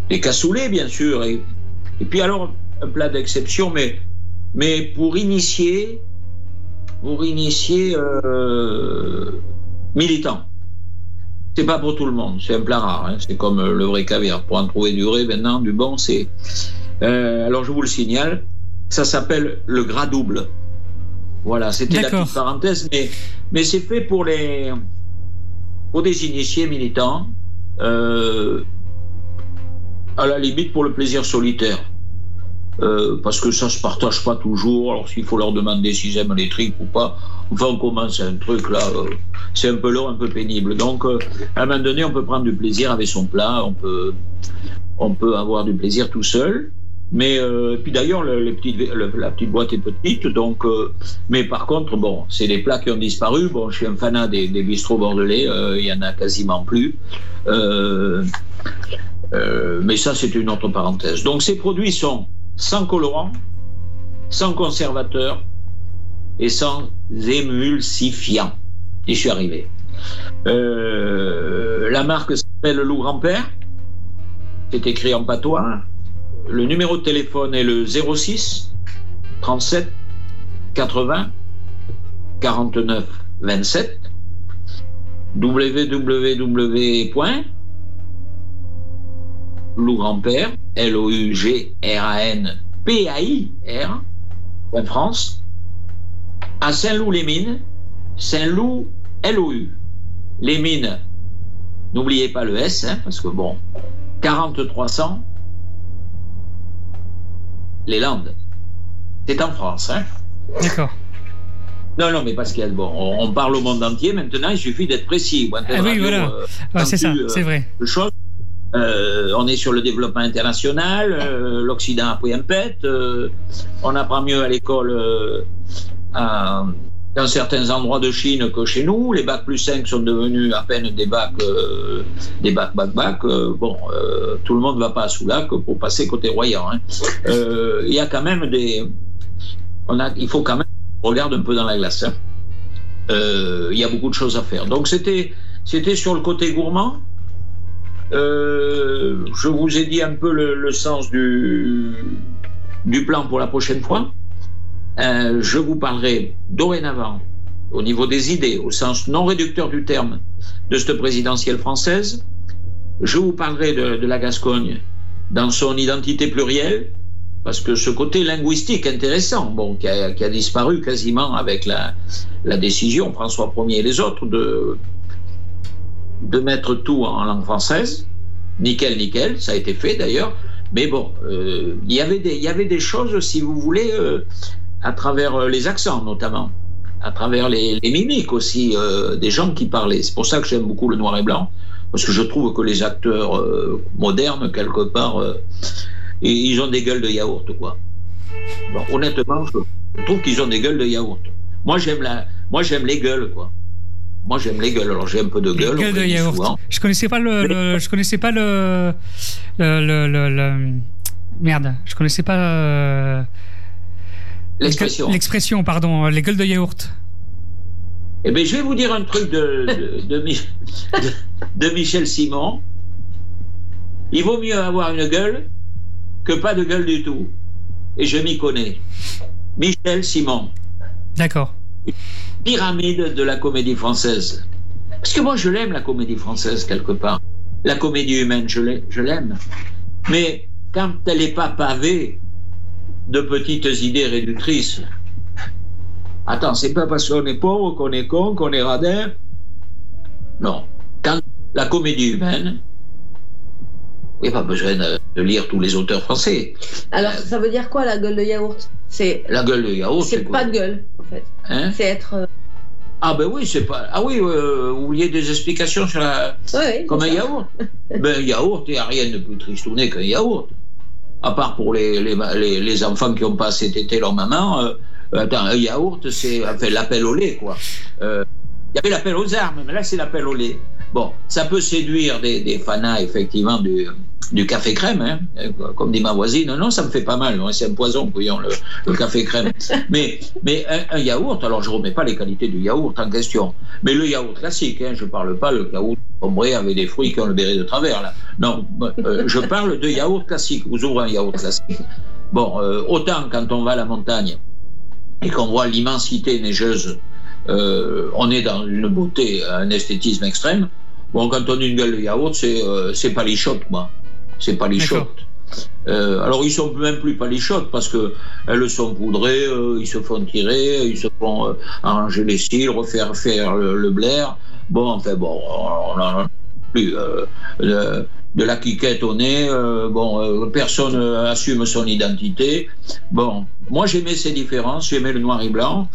[SPEAKER 5] des cassoulets bien sûr, et, puis alors un plat d'exception, mais, mais pour initier, pour initier euh. C'est pas pour tout le monde, c'est un plat rare, hein. c'est comme euh, le vrai caviar. Pour en trouver du vrai maintenant, du bon, c'est. Euh, alors je vous le signale, ça s'appelle le gras double. Voilà, c'était la petite parenthèse, mais, mais c'est fait pour les pour des initiés militants, euh, à la limite pour le plaisir solitaire. Euh, parce que ça se partage pas toujours. Alors s'il faut leur demander s'ils aiment les tripes ou pas, enfin on commence un truc là, euh, c'est un peu long, un peu pénible. Donc euh, à un moment donné, on peut prendre du plaisir avec son plat, on peut, on peut avoir du plaisir tout seul. Mais euh, puis d'ailleurs, la petite boîte est petite, donc. euh, mais par contre, bon, c'est des plats qui ont disparu. Bon, je suis un fanat des, des bistrots bordelais, euh, il y en a quasiment plus. Euh, euh, mais ça, c'est une autre parenthèse. Donc, ces produits sont sans colorant, sans conservateur et sans émulsifiant. Et je suis arrivé. Euh, la marque s'appelle Loup Grand-Père. C'est écrit en patois. Le numéro de téléphone est le 06 37 80 49 27 www Loup-Grand-Père, L-O-U-G-R-A-N-P-A-I-R, France, à Saint-Loup-les-Mines, Saint-Loup, L-O-U. Les Mines, n'oubliez pas le S, hein, parce que bon, 4300, les Landes. C'est en France, hein?
[SPEAKER 3] D'accord.
[SPEAKER 5] Non, non, mais a, bon, on, on parle au monde entier maintenant, il suffit d'être précis.
[SPEAKER 3] Ah oui, voilà.
[SPEAKER 5] euh,
[SPEAKER 3] Ouais, c'est ça,
[SPEAKER 5] euh,
[SPEAKER 3] c'est vrai.
[SPEAKER 5] Euh, on est sur le développement international, euh, l'Occident a pris un pet, on apprend mieux à l'école à, dans certains endroits de Chine que chez nous. Les bacs plus 5 sont devenus à peine des bacs, euh, des bacs, bac, bac. Euh, bon, euh, tout le monde ne va pas à Soulac pour passer côté Royan. hein. Euh, Il y a quand même des. On a, il faut quand même regarde un peu dans la glace. hein. Euh, Il y a beaucoup de choses à faire. Donc c'était, c'était sur le côté gourmand. Je vous ai dit un peu le, le sens du, du plan pour la prochaine fois. Euh, je vous parlerai dorénavant, au niveau des idées, au sens non réducteur du terme, de cette présidentielle française. Je vous parlerai de, la Gascogne dans son identité plurielle, parce que ce côté linguistique intéressant, bon, qui a, disparu quasiment avec la, décision, François Ier et les autres, de, de mettre tout en langue française. Nickel, nickel, ça a été fait d'ailleurs. Mais bon, euh, il y avait des- il y avait des choses, si vous voulez, euh, à travers euh, les accents notamment, à travers les, les mimiques aussi euh, des gens qui parlaient. C'est pour ça que j'aime beaucoup le noir et blanc, parce que je trouve que les acteurs euh, modernes, quelque part, euh, ils ont des gueules de yaourt, quoi. Bon, honnêtement, je trouve qu'ils ont des gueules de yaourt. Moi, j'aime la, moi, j'aime les gueules, quoi. Moi, j'aime les gueules. Alors, j'ai un peu de
[SPEAKER 3] Les
[SPEAKER 5] gueule.
[SPEAKER 3] gueules
[SPEAKER 5] on
[SPEAKER 3] de yaourt.
[SPEAKER 5] souvent.
[SPEAKER 3] Je connaissais pas le, le- je connaissais pas le, le, le- merde, je connaissais pas
[SPEAKER 5] L'expression.
[SPEAKER 3] L'expression, pardon, les gueules de yaourt.
[SPEAKER 5] Eh bien, je vais vous dire un truc de, de, de Mi- de- de Michel Simon. Il vaut mieux avoir une gueule que pas de gueule du tout. Et je m'y connais. Michel Simon,
[SPEAKER 3] D'accord.
[SPEAKER 5] pyramide de la comédie française. Parce que moi, je l'aime, la comédie française, quelque part. La comédie humaine, je l'aime. Mais quand elle n'est pas pavée de petites idées réductrices, attends, c'est pas parce qu'on est pauvre, qu'on est con, qu'on est radin? Non. Quand la comédie humaine, il n'y a pas besoin de, lire tous les auteurs français.
[SPEAKER 4] Alors, ça veut dire quoi la gueule de yaourt? C'est
[SPEAKER 5] La gueule de yaourt,
[SPEAKER 4] c'est pas de gueule, en fait.
[SPEAKER 5] Hein?
[SPEAKER 4] C'est être. euh,
[SPEAKER 5] Ah ben oui, c'est pas. Ah oui, euh, vous vouliez des explications sur la.
[SPEAKER 4] ouais,
[SPEAKER 5] Comme un
[SPEAKER 4] ça.
[SPEAKER 5] yaourt. ben un yaourt, il n'y a rien de plus tristouné qu'un yaourt. À part pour les, les, les, les enfants qui n'ont pas assez tété leur maman. euh, attends, un yaourt, c'est enfin, l'appel au lait, quoi. Euh, Il y avait l'appel aux armes, mais là, c'est l'appel au lait. Bon, ça peut séduire des, des fanas, effectivement, du, du café crème, hein. comme dit ma voisine. Non, ça me fait pas mal, hein, c'est un poison, couillon, le, le café crème. [laughs] Mais, mais un, un yaourt, alors je ne remets pas les qualités du yaourt en question, mais le yaourt classique, hein, je ne parle pas le yaourt ombré avec des fruits qui ont le béret de travers, là. Non, euh, je parle de yaourt classique. Vous ouvrez un yaourt classique. Bon, euh, autant quand on va à la montagne et qu'on voit l'immensité neigeuse, euh, on est dans une beauté, un esthétisme extrême. Bon, quand on a une gueule de yaourt, c'est euh, c'est pas lichotte, moi. C'est pas lichotte. Euh, alors ils sont même plus palichotes parce que elles sont poudrées, euh, ils se font tirer, ils se font euh, arranger les cils, refaire faire le, le blaire. Bon, enfin bon, on n'en a plus euh, de, de la quiquette au nez. bon, personne assume son identité. Bon, moi j'aimais ces différences, j'aimais le noir et blanc,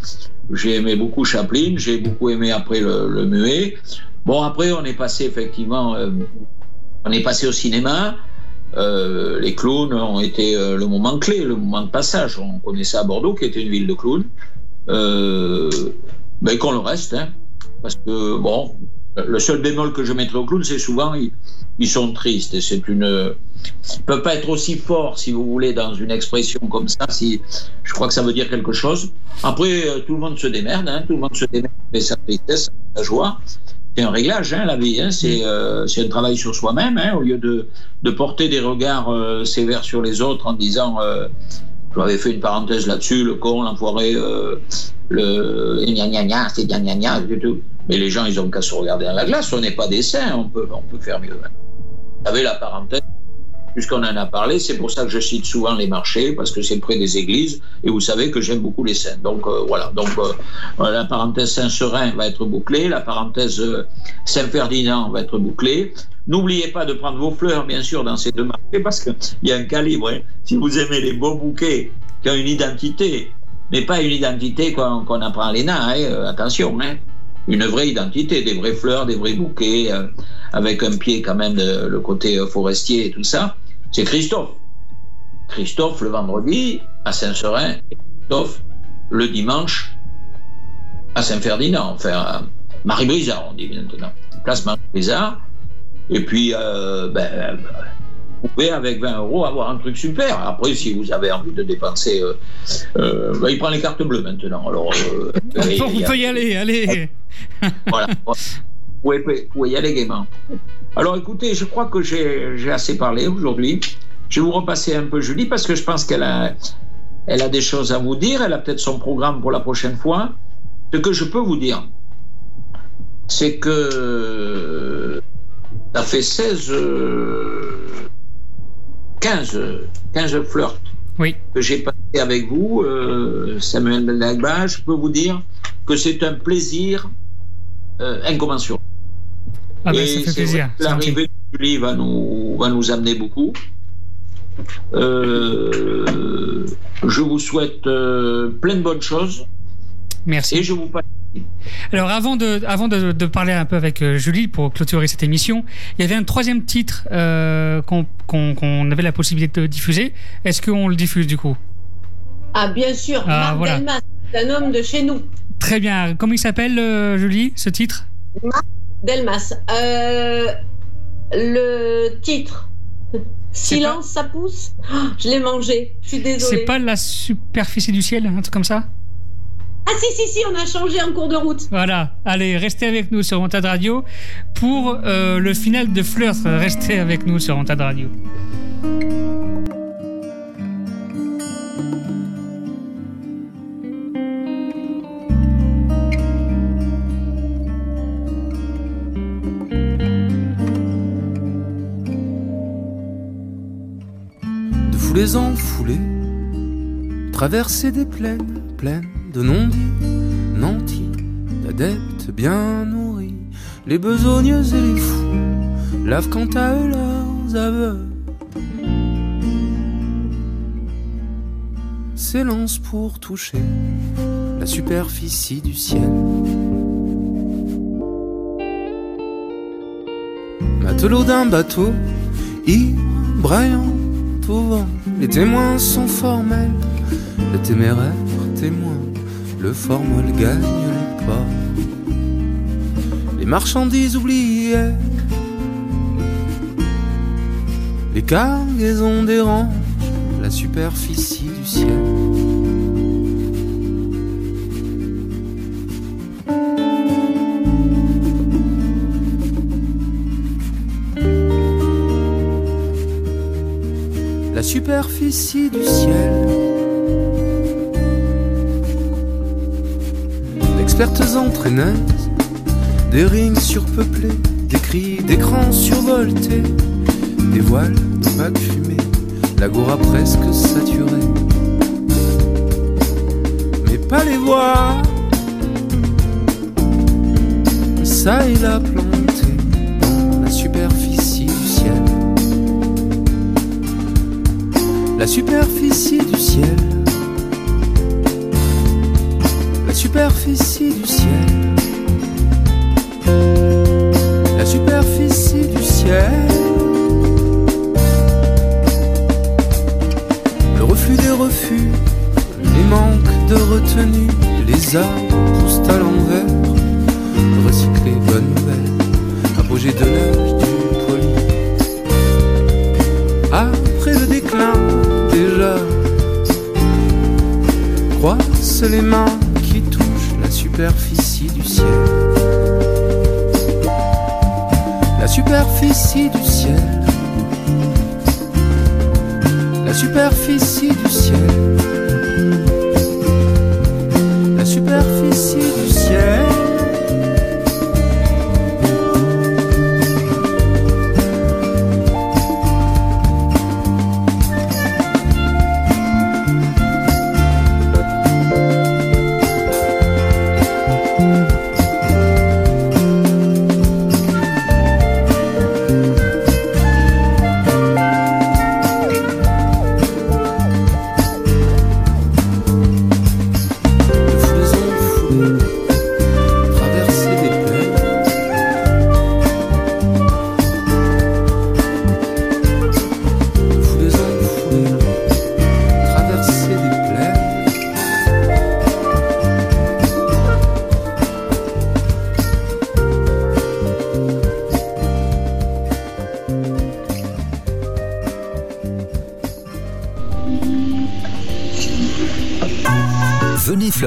[SPEAKER 5] j'ai aimé beaucoup Chaplin, j'ai beaucoup aimé après le, le muet. Bon, après on est passé effectivement, on est passé au cinéma. Euh, les clowns ont été euh, le moment clé, le moment de passage. On connaissait à Bordeaux, qui était une ville de clowns. Euh, ben, qu'on le reste, hein, parce que bon, le seul bémol que je mettrai aux clowns, c'est souvent ils, sont tristes et c'est une, ils peuvent pas être aussi forts, si vous voulez, dans une expression comme ça. Si je crois que ça veut dire quelque chose. Après, euh, tout le monde se démerde, hein, tout le monde se démerde, mais sa tristesse, sa joie. C'est un réglage, hein, la vie. Hein, c'est euh, c'est un travail sur soi-même, hein, au lieu de, de porter des regards euh, sévères sur les autres en disant. Euh, j'avais fait une parenthèse là-dessus, le con, l'enfoiré, le gna gna gna, c'est gna gna gna, du tout. Mais les gens, ils ont qu'à se regarder dans la glace. On n'est pas des saints, on peut, on peut faire mieux. hein. Vous savez, la parenthèse, puisqu'on en a parlé, c'est pour ça que je cite souvent les marchés, parce que c'est près des églises, et vous savez que j'aime beaucoup les saints. Donc euh, voilà, donc euh, la parenthèse Saint-Serein va être bouclée, la parenthèse euh, Saint-Ferdinand va être bouclée. N'oubliez pas de prendre vos fleurs, bien sûr, dans ces deux marchés, parce qu'il y a un calibre. hein. Si vous aimez les beaux bouquets qui ont une identité, mais pas une identité qu'on apprend à l'ENA, hein, euh, attention, hein. une vraie identité, des vraies fleurs, des vrais bouquets, euh, avec un pied quand même le côté euh, forestier et tout ça, c'est Christophe. Christophe le vendredi à Saint-Serein, et Christophe le dimanche à Saint-Ferdinand, enfin, Marie-Brizard, on dit maintenant. Place Marie-Brizard. Et puis, euh, ben, vous pouvez avec 20 euros avoir un truc super. Après, si vous avez envie de dépenser, euh, euh, ben, il prend les cartes bleues maintenant. Alors, [laughs]
[SPEAKER 3] on peut y aller, allez.
[SPEAKER 5] voilà. [laughs] Pouvez, vous pouvez y aller gaiement. Alors écoutez, je crois que j'ai assez parlé aujourd'hui. Je vais vous repasser un peu Julie parce que je pense qu'elle a, elle a des choses à vous dire. Elle a peut-être son programme pour la prochaine fois. Ce que je peux vous dire, c'est que ça fait 16, euh, 15, 15 flirts
[SPEAKER 3] Oui.
[SPEAKER 5] que j'ai passé avec vous, euh, Samuel Dagba. Je peux vous dire que c'est un plaisir euh, incommensurable.
[SPEAKER 3] Ah ben, ça fait plaisir.
[SPEAKER 5] L'arrivée de Julie va nous, va nous amener beaucoup. Euh, je vous souhaite euh, plein de bonnes choses
[SPEAKER 3] Merci.
[SPEAKER 5] et je vous passe.
[SPEAKER 3] Alors avant de, avant de, de parler un peu avec euh, Julie pour clôturer cette émission, il y avait un troisième titre euh, qu'on avait la possibilité de diffuser. Est-ce qu'on le diffuse du coup?
[SPEAKER 4] Ah, bien sûr,
[SPEAKER 3] Ah,
[SPEAKER 4] Marc
[SPEAKER 3] voilà.
[SPEAKER 4] Delmas, c'est un homme de chez nous.
[SPEAKER 3] Très bien. Comment il s'appelle, euh, Julie, ce titre?
[SPEAKER 4] Delmas. Euh, le titre. Silence, ça pousse? Oh, je l'ai mangé. Je suis désolée.
[SPEAKER 3] C'est pas la superficie du ciel, un truc comme ça?
[SPEAKER 4] Ah si si si, on a changé en cours de route.
[SPEAKER 3] Voilà. Allez, restez avec nous sur Montade Radio pour euh, le final de Flirt. Restez avec nous sur Montade Radio.
[SPEAKER 9] De foulées en foulées, traverser des plaines pleines de non-dits, nantis, d'adeptes bien nourris, les besogneux et les fous lavent quant à eux leurs aveux. S'élancent pour toucher la superficie du ciel. Matelot d'un bateau, ivre, braillant les témoins sont formels, le téméraire témoin, le formol gagne les ports. Les marchandises oubliées, les cargaisons dérangent la superficie du ciel. Superficie du ciel. D'expertes entraîneuses, des rings surpeuplés, des cris d'écrans survoltés, des voiles de vagues fumées, l'agora presque saturée. Mais pas les voir, ça et là planté la superficie la superficie du ciel, la superficie du ciel, la superficie du ciel, le reflux des refus, les manques de retenue, les arbres poussent à l'envers, recycler bonne nouvelle, apogée de l'âge croissent les mains qui touchent la superficie du ciel. La superficie du ciel. La superficie du ciel.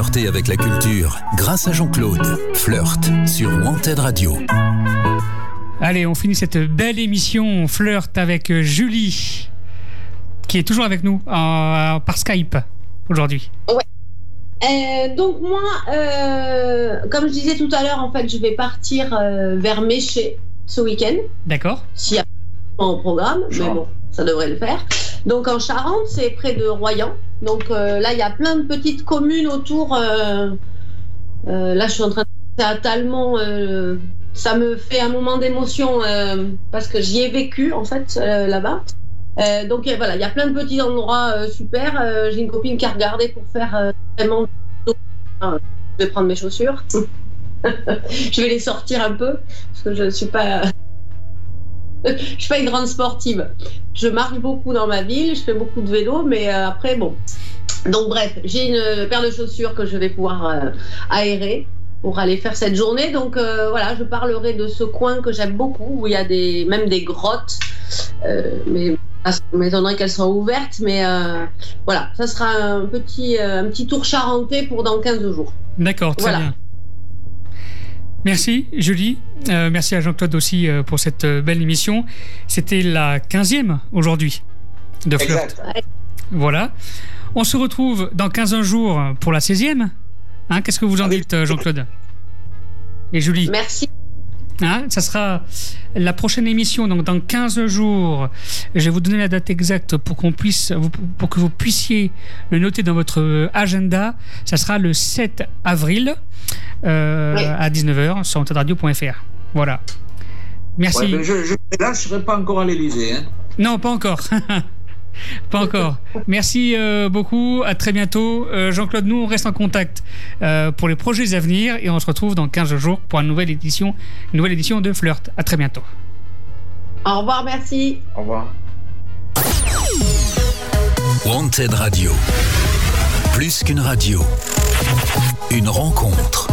[SPEAKER 2] Flirter avec la culture grâce à Jean-Claude. Flirt sur Wanted Radio.
[SPEAKER 3] Allez, on finit cette belle émission. On flirte avec Julie, qui est toujours avec nous euh, par Skype aujourd'hui.
[SPEAKER 4] Euh, donc moi, euh, comme je disais tout à l'heure, en fait, je vais partir euh, vers Méché ce week-end,
[SPEAKER 3] D'accord
[SPEAKER 4] s'il y a pas au programme, mais bon, ça devrait le faire. Donc en Charente, c'est près de Royan. Donc euh, là, il y a plein de petites communes autour. euh, euh, là, je suis en train de penser à Talmont. ça me fait un moment d'émotion parce que j'y ai vécu en fait là-bas. Donc voilà, il y a plein de petits endroits super. J'ai une copine qui a regardé pour faire vraiment. Je vais prendre mes chaussures. [laughs] je vais les sortir un peu parce que je ne suis pas. Je suis pas une grande sportive. Je marche beaucoup dans ma ville, je fais beaucoup de vélo, mais euh, après bon. Donc bref, j'ai une paire de chaussures que je vais pouvoir euh, aérer pour aller faire cette journée. Donc euh, voilà, je parlerai de ce coin que j'aime beaucoup où il y a des même des grottes. Euh, mais ça m'étonnerait qu'elles soient ouvertes, mais voilà, ça sera un petit un petit tour charentais pour dans 15 jours.
[SPEAKER 3] D'accord, très
[SPEAKER 4] Voilà.
[SPEAKER 3] bien. Merci Julie, Euh, merci à Jean-Claude aussi euh, pour cette euh, belle émission. C'était la 15e aujourd'hui de Flirt.
[SPEAKER 5] Exact.
[SPEAKER 3] Voilà. On se retrouve dans 15 jours pour la 16e. Hein, Qu'est-ce que vous en dites euh, Jean-Claude Et Julie?
[SPEAKER 4] Merci.
[SPEAKER 3] Hein, ça sera la prochaine émission, donc dans 15 jours. Je vais vous donner la date exacte pour qu'on puisse, pour que vous puissiez le noter dans votre agenda. Ça sera le 7 avril euh,
[SPEAKER 4] Oui.
[SPEAKER 3] à 19h sur antenradio.fr. Voilà. Merci.
[SPEAKER 5] Ouais, je, je, là, je serai pas encore à l'Elysée. Hein.
[SPEAKER 3] Non, pas encore. [laughs] pas encore. Merci euh, beaucoup. À très bientôt. Euh, Jean-Claude, nous, on reste en contact euh, pour les projets à venir et on se retrouve dans 15 jours pour une nouvelle édition, une nouvelle édition de Flirt. À très bientôt.
[SPEAKER 4] Au revoir, merci.
[SPEAKER 5] Au revoir.
[SPEAKER 2] Wanted Radio. Plus qu'une radio. Une rencontre.